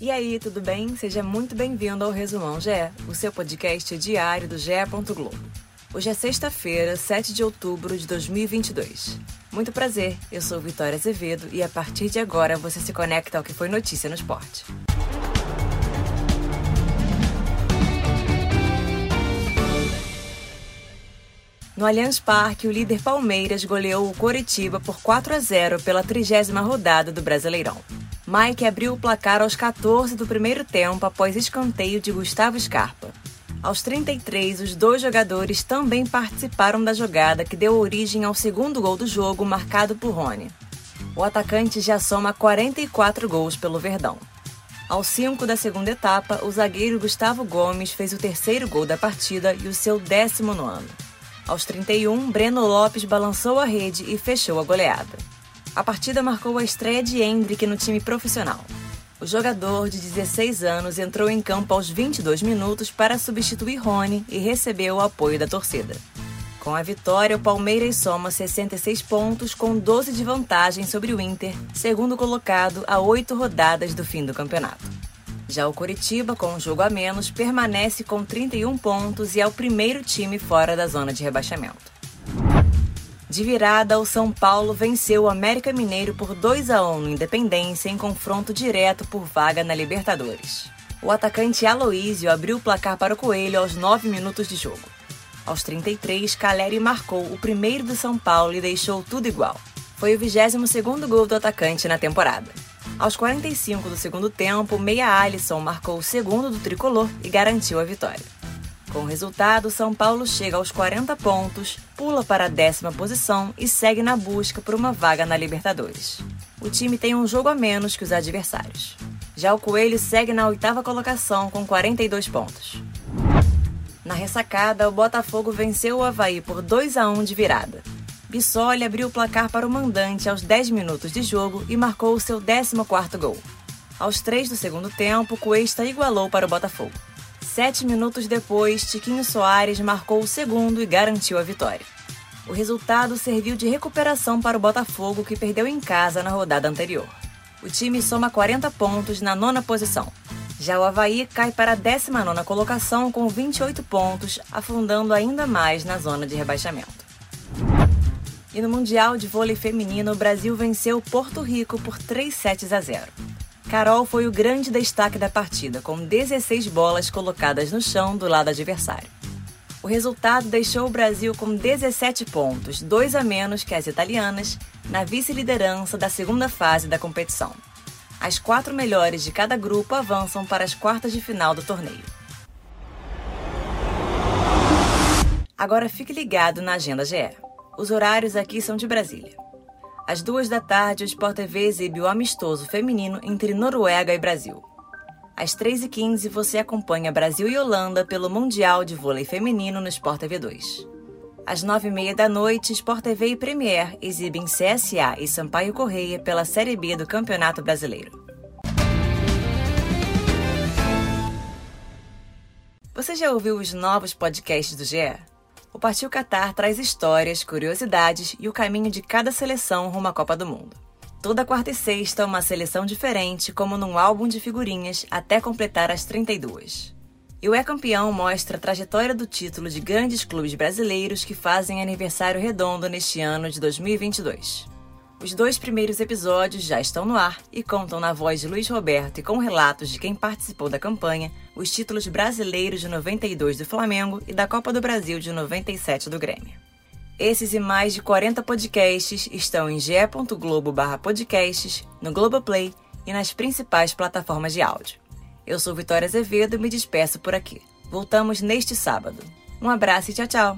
E aí, tudo bem? Seja muito bem-vindo ao Resumão GE, o seu podcast diário do GE. Globo. Hoje é sexta-feira, 7 de outubro de 2022. Muito prazer, eu sou Vitória Azevedo e a partir de agora você se conecta ao que foi notícia no esporte. No Allianz Parque, o líder Palmeiras goleou o Coritiba por 4 a 0 pela trigésima rodada do Brasileirão. Mike abriu o placar aos 14 do primeiro tempo após escanteio de Gustavo Scarpa. Aos 33, os dois jogadores também participaram da jogada que deu origem ao segundo gol do jogo, marcado por Rony. O atacante já soma 44 gols pelo Verdão. Aos 5 da segunda etapa, o zagueiro Gustavo Gomes fez o terceiro gol da partida e o seu décimo no ano. Aos 31, Breno Lopes balançou a rede e fechou a goleada. A partida marcou a estreia de Hendrick no time profissional. O jogador de 16 anos entrou em campo aos 22 minutos para substituir Rony e recebeu o apoio da torcida. Com a vitória, o Palmeiras soma 66 pontos, com 12 de vantagem sobre o Inter, segundo colocado a oito rodadas do fim do campeonato. Já o Coritiba, com um jogo a menos, permanece com 31 pontos e é o primeiro time fora da zona de rebaixamento. De virada, o São Paulo venceu o América Mineiro por 2 a 1 no Independência em confronto direto por vaga na Libertadores. O atacante Aloísio abriu o placar para o Coelho aos 9 minutos de jogo. Aos 33, Caleri marcou o primeiro do São Paulo e deixou tudo igual. Foi o 22º gol do atacante na temporada. Aos 45 do segundo tempo, Meia Alisson marcou o segundo do tricolor e garantiu a vitória. Com o resultado, São Paulo chega aos 40 pontos, pula para a décima posição e segue na busca por uma vaga na Libertadores. O time tem um jogo a menos que os adversários. Já o Coelho segue na oitava colocação com 42 pontos. Na ressacada, o Botafogo venceu o Havaí por 2 a 1 de virada. Bissoli abriu o placar para o mandante aos 10 minutos de jogo e marcou o seu 14º gol. Aos 3 do segundo tempo, Cuesta igualou para o Botafogo. Sete minutos depois, Tiquinho Soares marcou o segundo e garantiu a vitória. O resultado serviu de recuperação para o Botafogo, que perdeu em casa na rodada anterior. O time soma 40 pontos na nona posição. Já o Havaí cai para a 19 colocação com 28 pontos, afundando ainda mais na zona de rebaixamento. E no Mundial de Vôlei Feminino, o Brasil venceu Porto Rico por 3 sets a 0. Carol foi o grande destaque da partida, com 16 bolas colocadas no chão do lado adversário. O resultado deixou o Brasil com 17 pontos, dois a menos que as italianas, na vice-liderança da segunda fase da competição. As quatro melhores de cada grupo avançam para as quartas de final do torneio. Agora fique ligado na Agenda GE. Os horários aqui são de Brasília. Às duas da tarde, o Sport TV exibe o amistoso feminino entre Noruega e Brasil. Às 3h15, você acompanha Brasil e Holanda pelo Mundial de Vôlei Feminino no Sport TV 2. Às 9h30 da noite, Sport TV e Premier exibem CSA e Sampaio Correia pela Série B do Campeonato Brasileiro. Você já ouviu os novos podcasts do GE? O Partiu Qatar traz histórias, curiosidades e o caminho de cada seleção rumo à Copa do Mundo. Toda quarta e sexta, uma seleção diferente, como num álbum de figurinhas, até completar as 32. E o É Campeão mostra a trajetória do título de grandes clubes brasileiros que fazem aniversário redondo neste ano de 2022. Os dois primeiros episódios já estão no ar e contam na voz de Luiz Roberto e com relatos de quem participou da campanha os títulos brasileiros de 92 do Flamengo e da Copa do Brasil de 97 do Grêmio. Esses e mais de 40 podcasts estão em ge.globo/podcasts, no Globoplay e nas principais plataformas de áudio. Eu sou Vitória Azevedo e me despeço por aqui. Voltamos neste sábado. Um abraço e tchau, tchau!